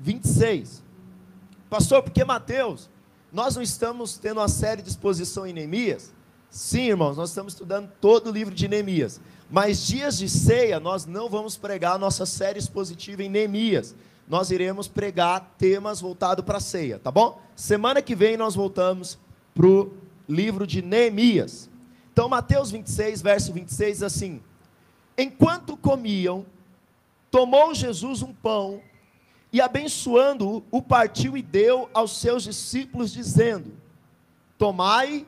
26. Pastor, porque Mateus, nós não estamos tendo uma série de exposição em Neemias? Sim, irmãos, nós estamos estudando todo o livro de Neemias. Mas dias de ceia, nós não vamos pregar a nossa série expositiva em Neemias. Nós iremos pregar temas voltados para a ceia, tá bom? Semana que vem nós voltamos para o livro de Neemias. Então, Mateus 26, verso 26, assim: Enquanto comiam, tomou Jesus um pão e, abençoando-o, o partiu e deu aos seus discípulos, dizendo: Tomai,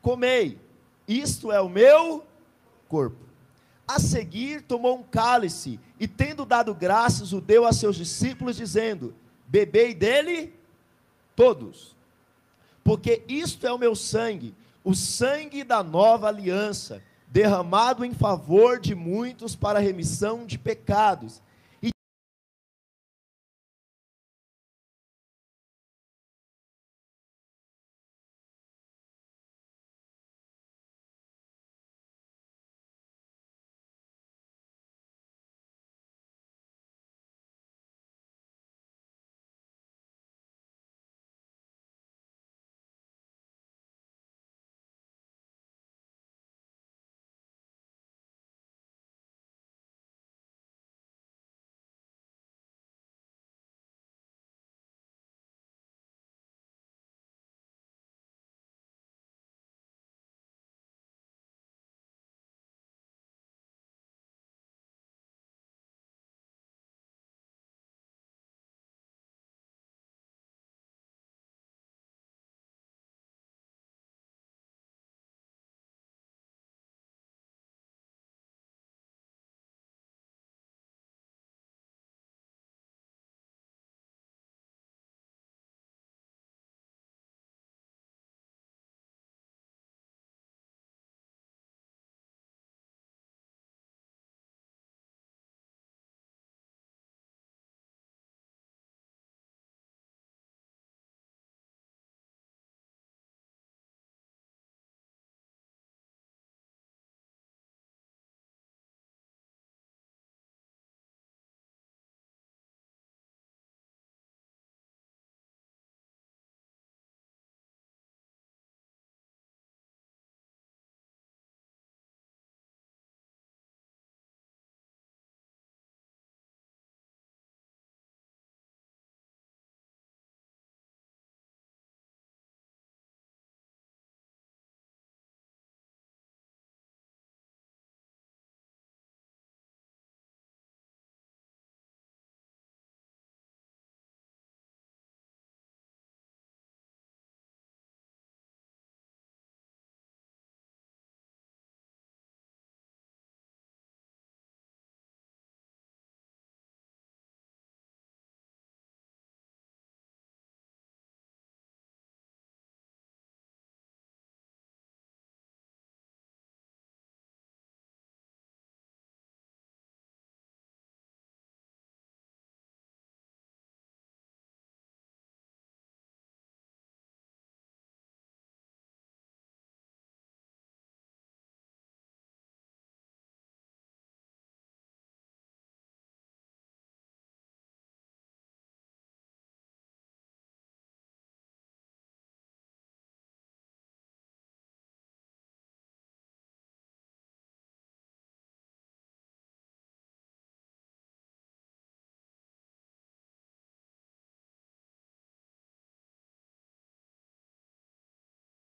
comei, isto é o meu corpo. A seguir, tomou um cálice e, tendo dado graças, o deu a seus discípulos, dizendo: Bebei dele todos, porque isto é o meu sangue o sangue da nova aliança, derramado em favor de muitos para a remissão de pecados.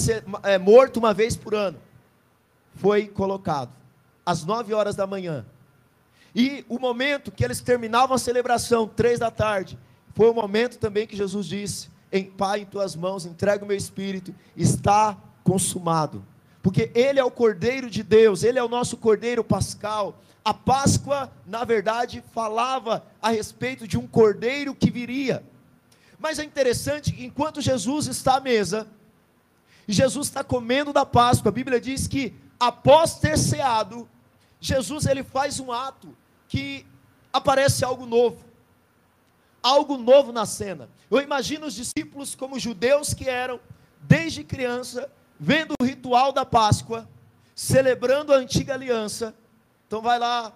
É, morto uma vez por ano, foi colocado às nove horas da manhã. E o momento que eles terminavam a celebração, três da tarde, foi o momento também que Jesus disse: Em Pai, em tuas mãos, entrega o meu espírito, está consumado. Porque Ele é o Cordeiro de Deus, Ele é o nosso Cordeiro Pascal. A Páscoa, na verdade, falava a respeito de um cordeiro que viria. Mas é interessante que enquanto Jesus está à mesa, Jesus está comendo da Páscoa. A Bíblia diz que após ter ceado, Jesus ele faz um ato que aparece algo novo. Algo novo na cena. Eu imagino os discípulos como judeus que eram, desde criança, vendo o ritual da Páscoa, celebrando a antiga aliança. Então vai lá,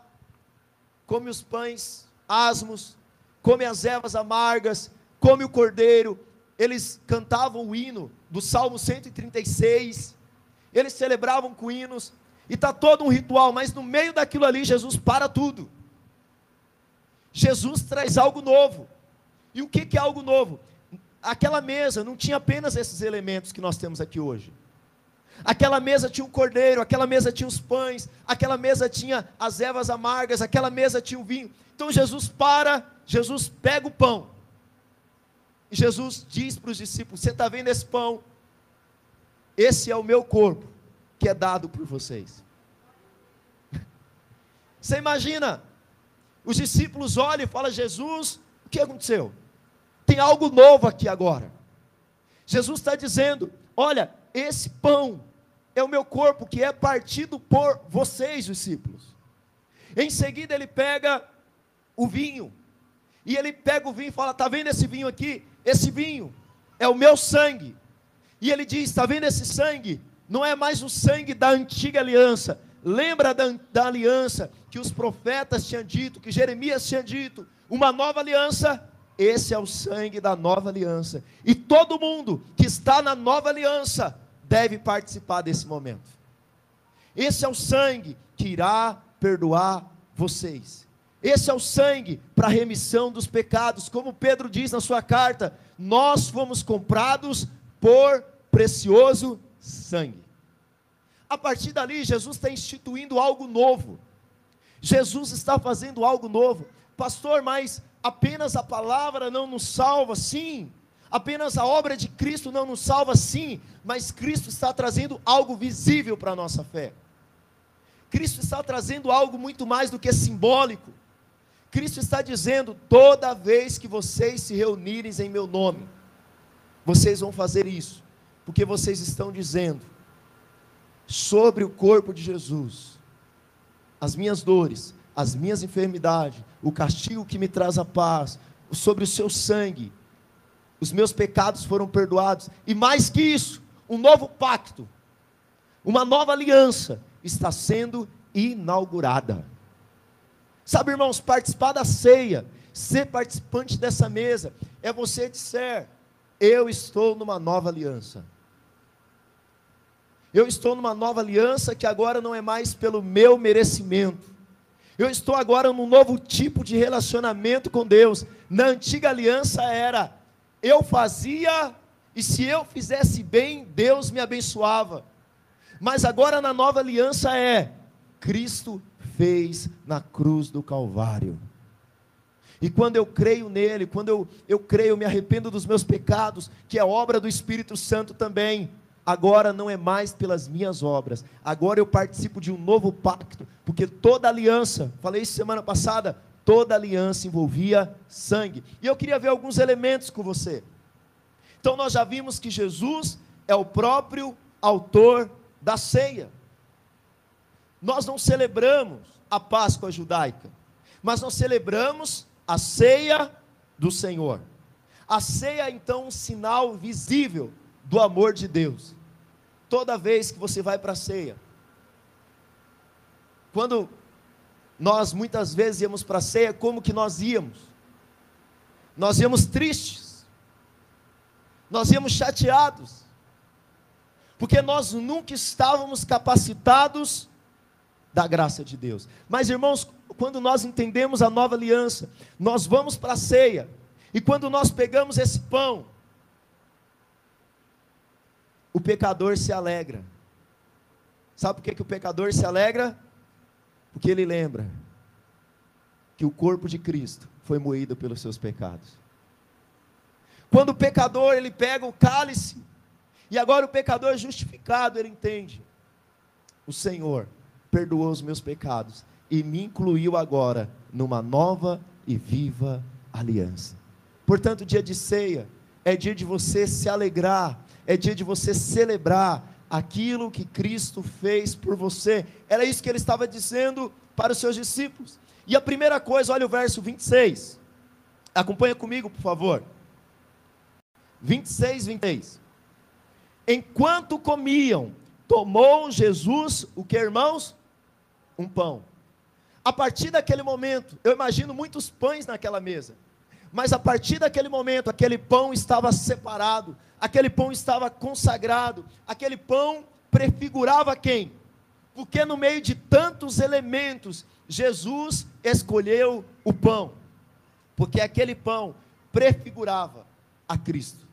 come os pães asmos, come as ervas amargas, come o cordeiro. Eles cantavam o hino do Salmo 136, eles celebravam com hinos, e está todo um ritual, mas no meio daquilo ali, Jesus para tudo. Jesus traz algo novo. E o que, que é algo novo? Aquela mesa não tinha apenas esses elementos que nós temos aqui hoje. Aquela mesa tinha um cordeiro, aquela mesa tinha os pães, aquela mesa tinha as ervas amargas, aquela mesa tinha o vinho. Então Jesus para, Jesus pega o pão. Jesus diz para os discípulos: Você está vendo esse pão? Esse é o meu corpo, que é dado por vocês. Você imagina, os discípulos olham e falam: Jesus, o que aconteceu? Tem algo novo aqui agora. Jesus está dizendo: Olha, esse pão é o meu corpo que é partido por vocês, discípulos. Em seguida, ele pega o vinho, e ele pega o vinho e fala: Está vendo esse vinho aqui? Esse vinho é o meu sangue. E ele diz: Está vendo esse sangue? Não é mais o sangue da antiga aliança. Lembra da, da aliança que os profetas tinham dito, que Jeremias tinha dito, uma nova aliança esse é o sangue da nova aliança. E todo mundo que está na nova aliança deve participar desse momento. Esse é o sangue que irá perdoar vocês. Esse é o sangue para a remissão dos pecados. Como Pedro diz na sua carta, nós fomos comprados por precioso sangue. A partir dali, Jesus está instituindo algo novo. Jesus está fazendo algo novo. Pastor, mas apenas a palavra não nos salva, sim. Apenas a obra de Cristo não nos salva, sim. Mas Cristo está trazendo algo visível para a nossa fé. Cristo está trazendo algo muito mais do que simbólico. Cristo está dizendo: toda vez que vocês se reunirem em meu nome, vocês vão fazer isso, porque vocês estão dizendo sobre o corpo de Jesus, as minhas dores, as minhas enfermidades, o castigo que me traz a paz, sobre o seu sangue, os meus pecados foram perdoados, e mais que isso, um novo pacto, uma nova aliança está sendo inaugurada. Sabe, irmãos, participar da ceia, ser participante dessa mesa, é você dizer: Eu estou numa nova aliança. Eu estou numa nova aliança que agora não é mais pelo meu merecimento, eu estou agora num novo tipo de relacionamento com Deus. Na antiga aliança era eu fazia e se eu fizesse bem, Deus me abençoava. Mas agora na nova aliança é Cristo fez na cruz do Calvário. E quando eu creio nele, quando eu, eu creio, me arrependo dos meus pecados, que é obra do Espírito Santo também, agora não é mais pelas minhas obras, agora eu participo de um novo pacto, porque toda aliança, falei isso semana passada, toda aliança envolvia sangue. E eu queria ver alguns elementos com você. Então nós já vimos que Jesus é o próprio autor da ceia. Nós não celebramos a Páscoa judaica, mas nós celebramos a ceia do Senhor. A ceia então um sinal visível do amor de Deus toda vez que você vai para a ceia. Quando nós muitas vezes íamos para a ceia, como que nós íamos? Nós íamos tristes, nós íamos chateados, porque nós nunca estávamos capacitados da graça de Deus. Mas irmãos, quando nós entendemos a nova aliança, nós vamos para a ceia, e quando nós pegamos esse pão, o pecador se alegra. Sabe por que, que o pecador se alegra? Porque ele lembra que o corpo de Cristo foi moído pelos seus pecados. Quando o pecador ele pega o cálice, e agora o pecador é justificado, ele entende: o Senhor perdoou os meus pecados e me incluiu agora numa nova e viva aliança. Portanto, dia de ceia é dia de você se alegrar é dia de você celebrar aquilo que Cristo fez por você. Era isso que ele estava dizendo para os seus discípulos. E a primeira coisa, olha o verso 26. Acompanha comigo, por favor. 26, 26. Enquanto comiam, tomou Jesus o que, irmãos? Um pão. A partir daquele momento, eu imagino muitos pães naquela mesa. Mas a partir daquele momento, aquele pão estava separado, aquele pão estava consagrado, aquele pão prefigurava quem? Porque no meio de tantos elementos, Jesus escolheu o pão, porque aquele pão prefigurava a Cristo.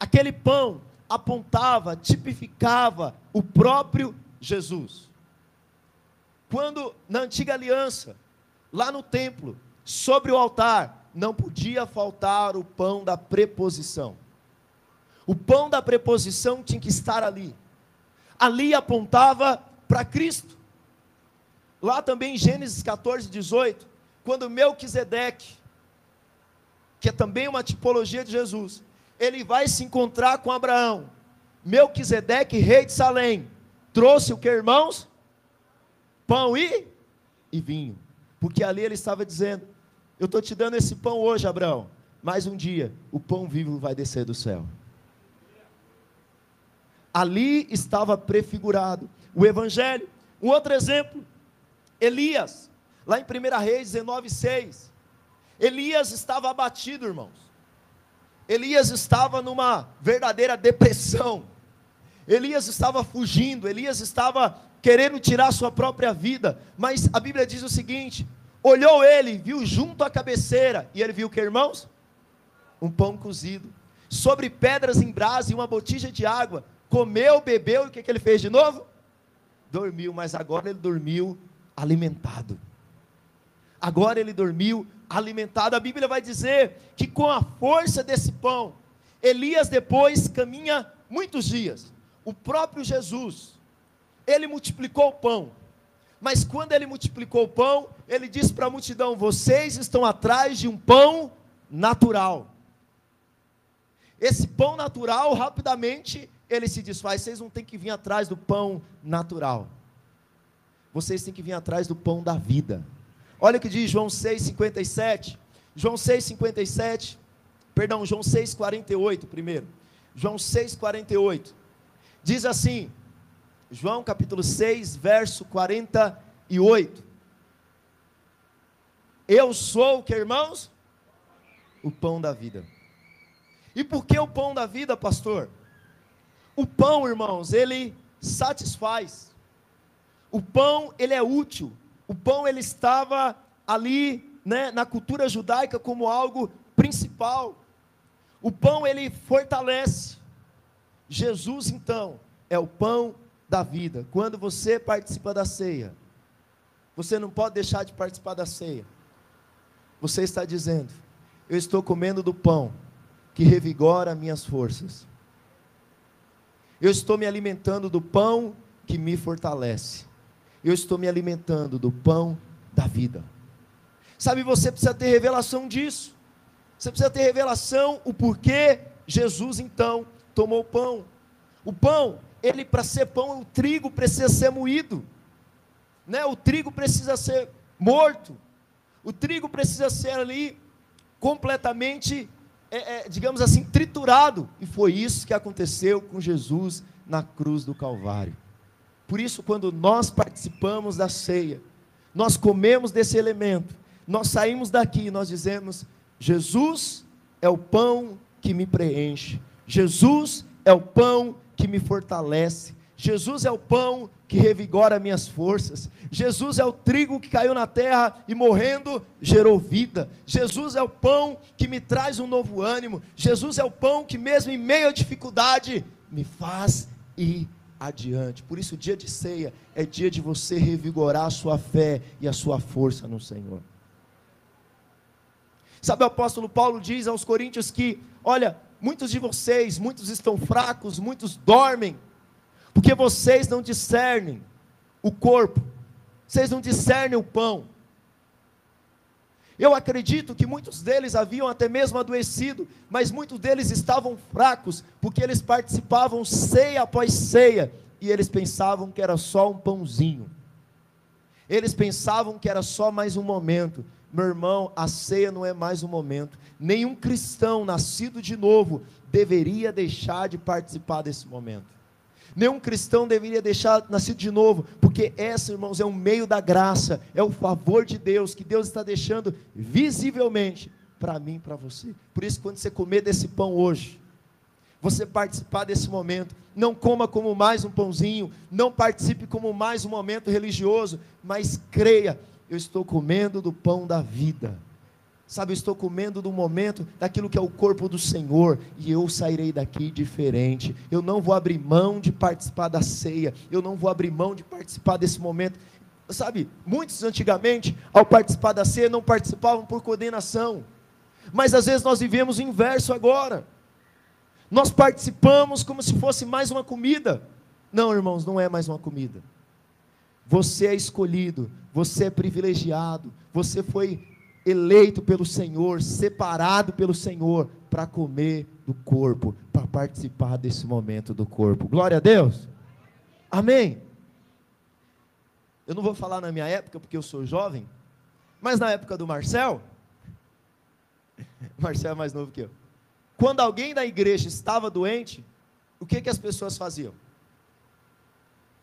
Aquele pão apontava, tipificava o próprio Jesus. Quando na antiga aliança, lá no templo, sobre o altar, não podia faltar o pão da preposição. O pão da preposição tinha que estar ali ali apontava para Cristo. Lá também em Gênesis 14, 18, quando Melquisedeque, que é também uma tipologia de Jesus, ele vai se encontrar com Abraão. Melquisedeque, rei de Salém, trouxe o que, irmãos? Pão e, e vinho. Porque ali ele estava dizendo: Eu estou te dando esse pão hoje, Abraão, mas um dia o pão vivo vai descer do céu ali estava prefigurado o Evangelho. Um outro exemplo, Elias, lá em 1 Reis 19,6. Elias estava abatido, irmãos. Elias estava numa verdadeira depressão. Elias estava fugindo, Elias estava querendo tirar sua própria vida. Mas a Bíblia diz o seguinte: olhou ele, viu junto à cabeceira, e ele viu que, irmãos? Um pão cozido, sobre pedras em brasa e uma botija de água comeu, bebeu, e o que, que ele fez de novo? Dormiu, mas agora ele dormiu alimentado. Agora ele dormiu alimentado. A Bíblia vai dizer que com a força desse pão, Elias depois caminha muitos dias. O próprio Jesus, ele multiplicou o pão. Mas quando ele multiplicou o pão, ele disse para a multidão: Vocês estão atrás de um pão natural. Esse pão natural, rapidamente, ele se desfaz. Vocês não têm que vir atrás do pão natural. Vocês têm que vir atrás do pão da vida. Olha o que diz João 6,57. João 6,57. Perdão, João 6,48 primeiro. João 6,48. Diz assim. João capítulo 6, verso 48. Eu sou o que, irmãos? O pão da vida. E por que o pão da vida, pastor? O pão, irmãos, ele satisfaz. O pão, ele é útil. O pão, ele estava ali, né, na cultura judaica como algo principal. O pão, ele fortalece. Jesus, então, é o pão da vida. Quando você participa da ceia, você não pode deixar de participar da ceia. Você está dizendo: Eu estou comendo do pão que revigora minhas forças. Eu estou me alimentando do pão que me fortalece. Eu estou me alimentando do pão da vida. Sabe, você precisa ter revelação disso. Você precisa ter revelação o porquê Jesus então tomou pão. O pão, ele para ser pão, o trigo precisa ser moído. Né? O trigo precisa ser morto. O trigo precisa ser ali completamente é, é, digamos assim, triturado. E foi isso que aconteceu com Jesus na cruz do Calvário. Por isso, quando nós participamos da ceia, nós comemos desse elemento, nós saímos daqui e nós dizemos: Jesus é o pão que me preenche, Jesus é o pão que me fortalece, Jesus é o pão que revigora minhas forças. Jesus é o trigo que caiu na terra e morrendo gerou vida. Jesus é o pão que me traz um novo ânimo. Jesus é o pão que, mesmo em meio à dificuldade, me faz ir adiante. Por isso, o dia de ceia é dia de você revigorar a sua fé e a sua força no Senhor. Sabe, o apóstolo Paulo diz aos Coríntios que, olha, muitos de vocês, muitos estão fracos, muitos dormem porque vocês não discernem o corpo, vocês não discernem o pão. Eu acredito que muitos deles haviam até mesmo adoecido, mas muitos deles estavam fracos, porque eles participavam ceia após ceia, e eles pensavam que era só um pãozinho. Eles pensavam que era só mais um momento. Meu irmão, a ceia não é mais um momento. Nenhum cristão nascido de novo deveria deixar de participar desse momento. Nenhum cristão deveria deixar nascido de novo, porque essa, irmãos, é um meio da graça, é o favor de Deus que Deus está deixando visivelmente para mim para você. Por isso, quando você comer desse pão hoje, você participar desse momento, não coma como mais um pãozinho, não participe como mais um momento religioso, mas creia, eu estou comendo do pão da vida. Sabe, eu estou comendo do momento daquilo que é o corpo do Senhor, e eu sairei daqui diferente. Eu não vou abrir mão de participar da ceia, eu não vou abrir mão de participar desse momento. Sabe, muitos antigamente, ao participar da ceia, não participavam por condenação, mas às vezes nós vivemos o inverso agora. Nós participamos como se fosse mais uma comida. Não, irmãos, não é mais uma comida. Você é escolhido, você é privilegiado, você foi eleito pelo Senhor, separado pelo Senhor para comer do corpo, para participar desse momento do corpo. Glória a Deus. Amém. Eu não vou falar na minha época porque eu sou jovem, mas na época do Marcel, Marcel é mais novo que eu. Quando alguém da igreja estava doente, o que que as pessoas faziam?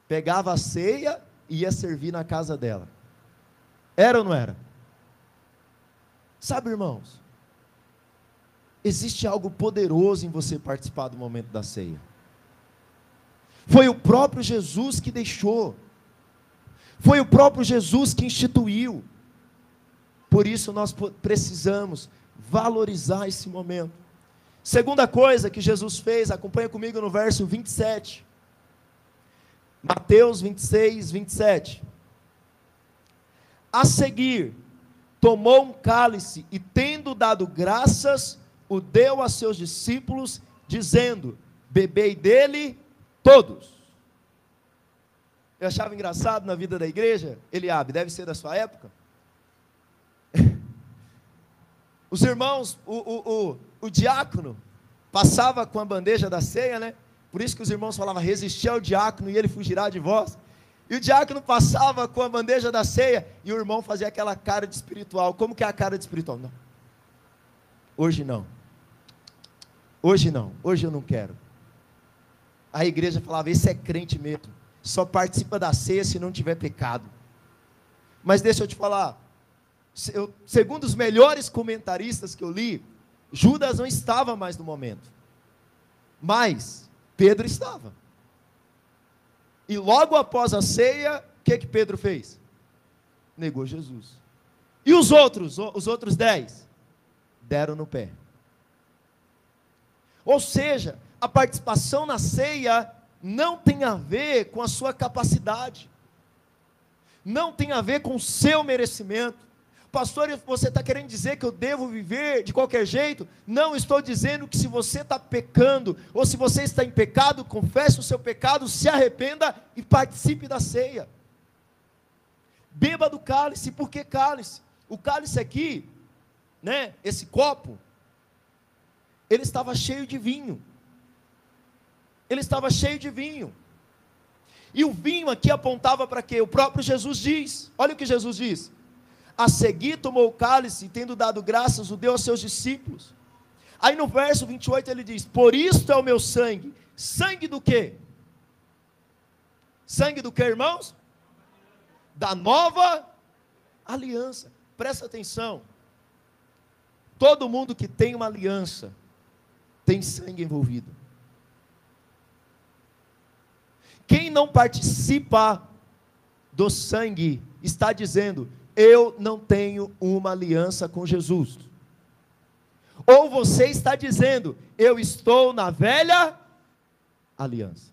Pegava a ceia e ia servir na casa dela. Era ou não era? Sabe, irmãos, existe algo poderoso em você participar do momento da ceia. Foi o próprio Jesus que deixou. Foi o próprio Jesus que instituiu. Por isso nós precisamos valorizar esse momento. Segunda coisa que Jesus fez, acompanha comigo no verso 27. Mateus 26, 27. A seguir, tomou um cálice e, tendo dado graças, o deu a seus discípulos, dizendo: Bebei dele todos. Eu achava engraçado na vida da igreja, Eliabe, deve ser da sua época. Os irmãos, o, o, o, o diácono, passava com a bandeja da ceia, né? Por isso que os irmãos falavam: resistir ao diácono e ele fugirá de vós. E o diácono passava com a bandeja da ceia e o irmão fazia aquela cara de espiritual. Como que é a cara de espiritual? Não. Hoje não. Hoje não. Hoje eu não quero. A igreja falava: esse é crente mesmo. Só participa da ceia se não tiver pecado. Mas deixa eu te falar. Eu, segundo os melhores comentaristas que eu li, Judas não estava mais no momento. Mas Pedro estava. E logo após a ceia, o que que Pedro fez? Negou Jesus. E os outros, os outros dez? Deram no pé. Ou seja, a participação na ceia não tem a ver com a sua capacidade, não tem a ver com o seu merecimento, Pastor, você está querendo dizer que eu devo viver de qualquer jeito? Não, estou dizendo que se você está pecando, ou se você está em pecado, confesse o seu pecado, se arrependa e participe da ceia. Beba do cálice, por que cálice? O cálice aqui, né, esse copo, ele estava cheio de vinho. Ele estava cheio de vinho. E o vinho aqui apontava para quê? O próprio Jesus diz. Olha o que Jesus diz a seguir tomou o cálice tendo dado graças, o deu aos seus discípulos. Aí no verso 28 ele diz: Por isto é o meu sangue. Sangue do quê? Sangue do que, irmãos? Da nova aliança. Presta atenção. Todo mundo que tem uma aliança tem sangue envolvido. Quem não participa do sangue está dizendo: eu não tenho uma aliança com Jesus. Ou você está dizendo, eu estou na velha aliança.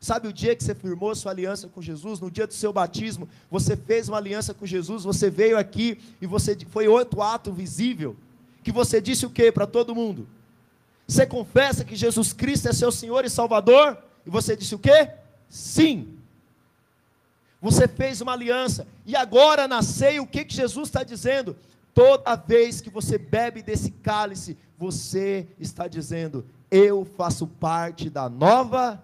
Sabe o dia que você firmou sua aliança com Jesus, no dia do seu batismo, você fez uma aliança com Jesus, você veio aqui e você foi outro ato visível, que você disse o que para todo mundo? Você confessa que Jesus Cristo é seu Senhor e Salvador? E você disse o que? Sim. Você fez uma aliança. E agora na ceia, o que, que Jesus está dizendo? Toda vez que você bebe desse cálice, você está dizendo: Eu faço parte da nova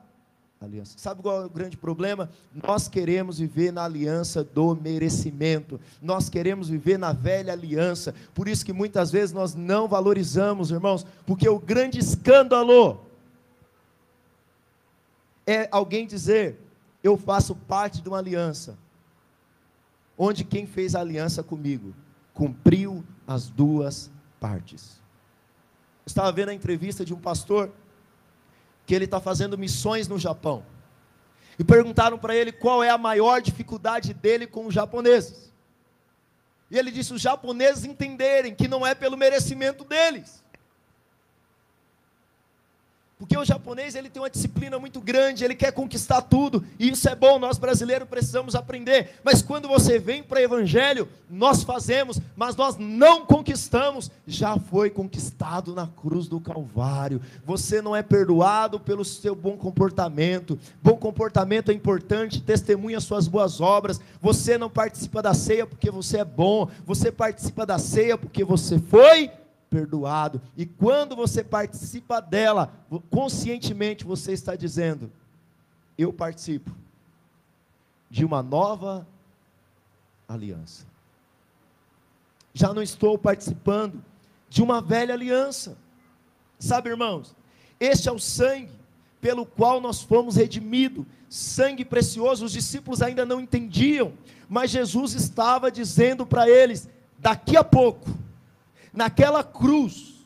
aliança. Sabe qual é o grande problema? Nós queremos viver na aliança do merecimento. Nós queremos viver na velha aliança. Por isso que muitas vezes nós não valorizamos, irmãos, porque o grande escândalo é alguém dizer: eu faço parte de uma aliança, onde quem fez a aliança comigo cumpriu as duas partes. Eu estava vendo a entrevista de um pastor que ele está fazendo missões no Japão. E perguntaram para ele qual é a maior dificuldade dele com os japoneses. E ele disse: os japoneses entenderem que não é pelo merecimento deles. Porque o japonês ele tem uma disciplina muito grande, ele quer conquistar tudo, e isso é bom, nós brasileiros precisamos aprender. Mas quando você vem para o evangelho, nós fazemos, mas nós não conquistamos, já foi conquistado na cruz do Calvário. Você não é perdoado pelo seu bom comportamento. Bom comportamento é importante, testemunha suas boas obras. Você não participa da ceia porque você é bom, você participa da ceia porque você foi perdoado. E quando você participa dela, conscientemente você está dizendo: Eu participo de uma nova aliança. Já não estou participando de uma velha aliança. Sabe, irmãos, este é o sangue pelo qual nós fomos redimidos, sangue precioso. Os discípulos ainda não entendiam, mas Jesus estava dizendo para eles: daqui a pouco naquela cruz,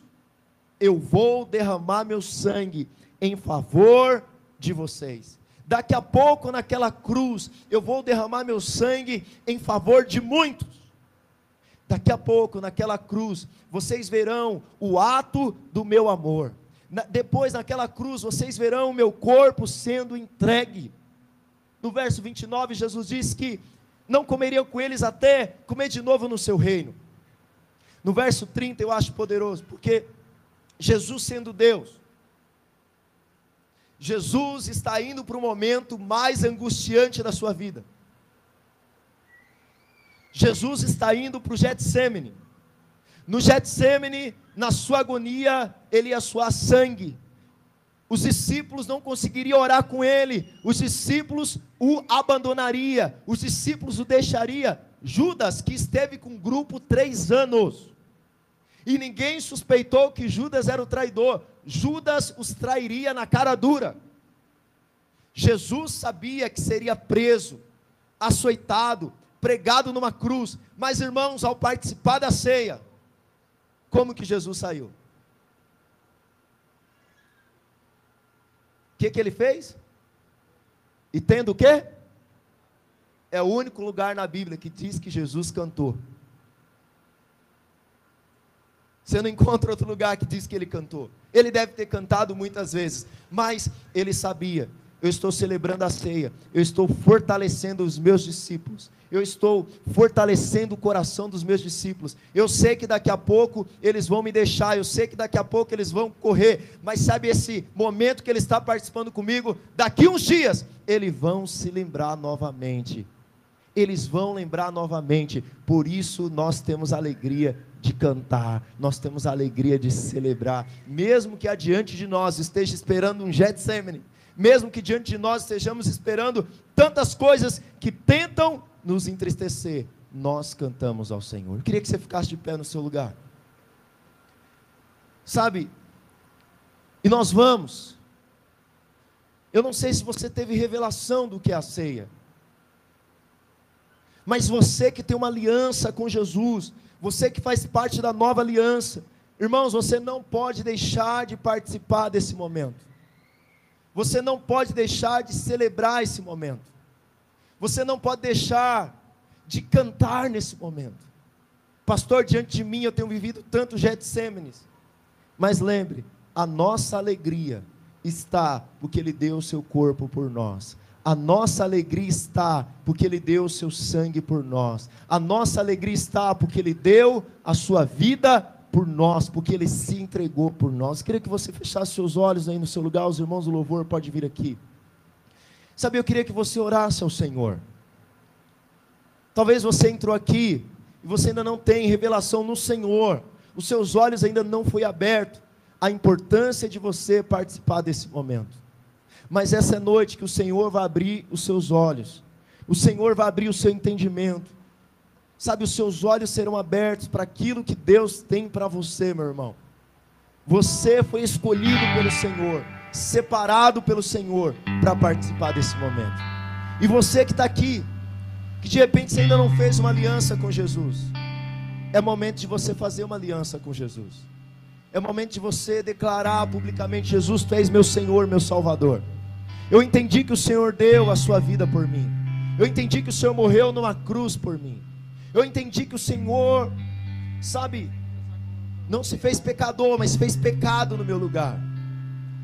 eu vou derramar meu sangue em favor de vocês. Daqui a pouco, naquela cruz, eu vou derramar meu sangue em favor de muitos. Daqui a pouco, naquela cruz, vocês verão o ato do meu amor. Na, depois, naquela cruz, vocês verão o meu corpo sendo entregue. No verso 29, Jesus diz que não comeriam com eles até comer de novo no seu reino. No verso 30 eu acho poderoso, porque Jesus sendo Deus, Jesus está indo para o momento mais angustiante da sua vida. Jesus está indo para o Getsemane. No Getsemane, na sua agonia, ele ia suar sangue. Os discípulos não conseguiriam orar com ele. Os discípulos o abandonariam. Os discípulos o deixariam. Judas, que esteve com o grupo três anos, e ninguém suspeitou que Judas era o traidor. Judas os trairia na cara dura. Jesus sabia que seria preso, açoitado, pregado numa cruz. Mas, irmãos, ao participar da ceia, como que Jesus saiu? O que, que ele fez? E tendo o quê? É o único lugar na Bíblia que diz que Jesus cantou. Você não encontra outro lugar que diz que ele cantou. Ele deve ter cantado muitas vezes, mas ele sabia. Eu estou celebrando a ceia, eu estou fortalecendo os meus discípulos, eu estou fortalecendo o coração dos meus discípulos. Eu sei que daqui a pouco eles vão me deixar, eu sei que daqui a pouco eles vão correr, mas sabe esse momento que ele está participando comigo? Daqui uns dias, eles vão se lembrar novamente. Eles vão lembrar novamente, por isso nós temos alegria de cantar, nós temos a alegria de celebrar, mesmo que adiante de nós esteja esperando um Getsemane, mesmo que diante de nós estejamos esperando tantas coisas que tentam nos entristecer, nós cantamos ao Senhor. Eu queria que você ficasse de pé no seu lugar. Sabe? E nós vamos. Eu não sei se você teve revelação do que é a ceia. Mas você que tem uma aliança com Jesus, você que faz parte da nova aliança, irmãos, você não pode deixar de participar desse momento. Você não pode deixar de celebrar esse momento. Você não pode deixar de cantar nesse momento. Pastor, diante de mim eu tenho vivido tanto Getsêmenes. Mas lembre, a nossa alegria está porque Ele deu o seu corpo por nós. A nossa alegria está porque Ele deu o seu sangue por nós. A nossa alegria está porque Ele deu a sua vida por nós, porque Ele se entregou por nós. Eu queria que você fechasse seus olhos aí no seu lugar, os irmãos do louvor podem vir aqui. Sabe, eu queria que você orasse ao Senhor. Talvez você entrou aqui e você ainda não tem revelação no Senhor. Os seus olhos ainda não foi aberto a importância de você participar desse momento. Mas essa é noite que o Senhor vai abrir os seus olhos, o Senhor vai abrir o seu entendimento, sabe, os seus olhos serão abertos para aquilo que Deus tem para você, meu irmão. Você foi escolhido pelo Senhor, separado pelo Senhor para participar desse momento. E você que está aqui, que de repente você ainda não fez uma aliança com Jesus, é momento de você fazer uma aliança com Jesus. É momento de você declarar publicamente: Jesus, tu és meu Senhor, meu Salvador. Eu entendi que o Senhor deu a sua vida por mim. Eu entendi que o Senhor morreu numa cruz por mim. Eu entendi que o Senhor, sabe, não se fez pecador, mas fez pecado no meu lugar.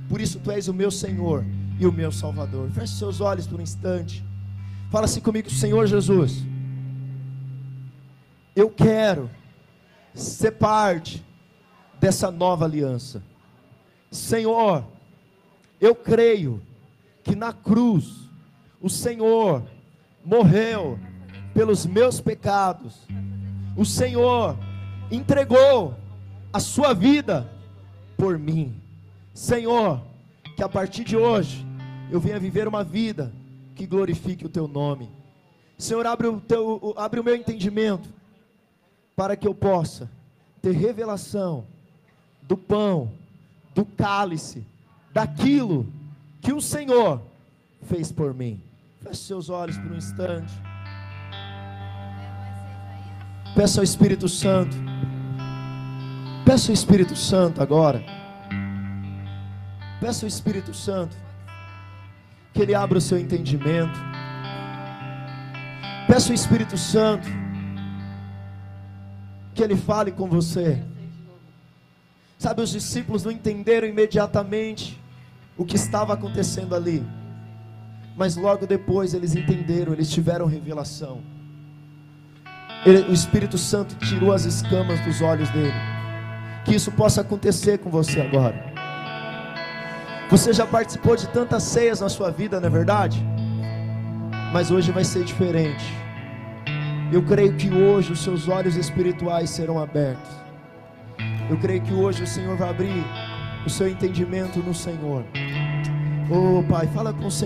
Por isso tu és o meu Senhor e o meu Salvador. Feche seus olhos por um instante. Fala assim comigo, Senhor Jesus. Eu quero ser parte dessa nova aliança. Senhor, eu creio que na cruz o Senhor morreu pelos meus pecados. O Senhor entregou a sua vida por mim. Senhor, que a partir de hoje eu venha viver uma vida que glorifique o teu nome. Senhor, abre o, teu, abre o meu entendimento para que eu possa ter revelação do pão, do cálice, daquilo que o Senhor fez por mim. Feche seus olhos por um instante. Peça ao Espírito Santo. Peça ao Espírito Santo agora. Peça ao Espírito Santo que ele abra o seu entendimento. Peça ao Espírito Santo que ele fale com você. Sabe, os discípulos não entenderam imediatamente o que estava acontecendo ali. Mas logo depois eles entenderam, eles tiveram revelação. Ele, o Espírito Santo tirou as escamas dos olhos dele. Que isso possa acontecer com você agora. Você já participou de tantas ceias na sua vida, não é verdade? Mas hoje vai ser diferente. Eu creio que hoje os seus olhos espirituais serão abertos. Eu creio que hoje o Senhor vai abrir o seu entendimento no Senhor. Oh, Pai, fala com o Senhor.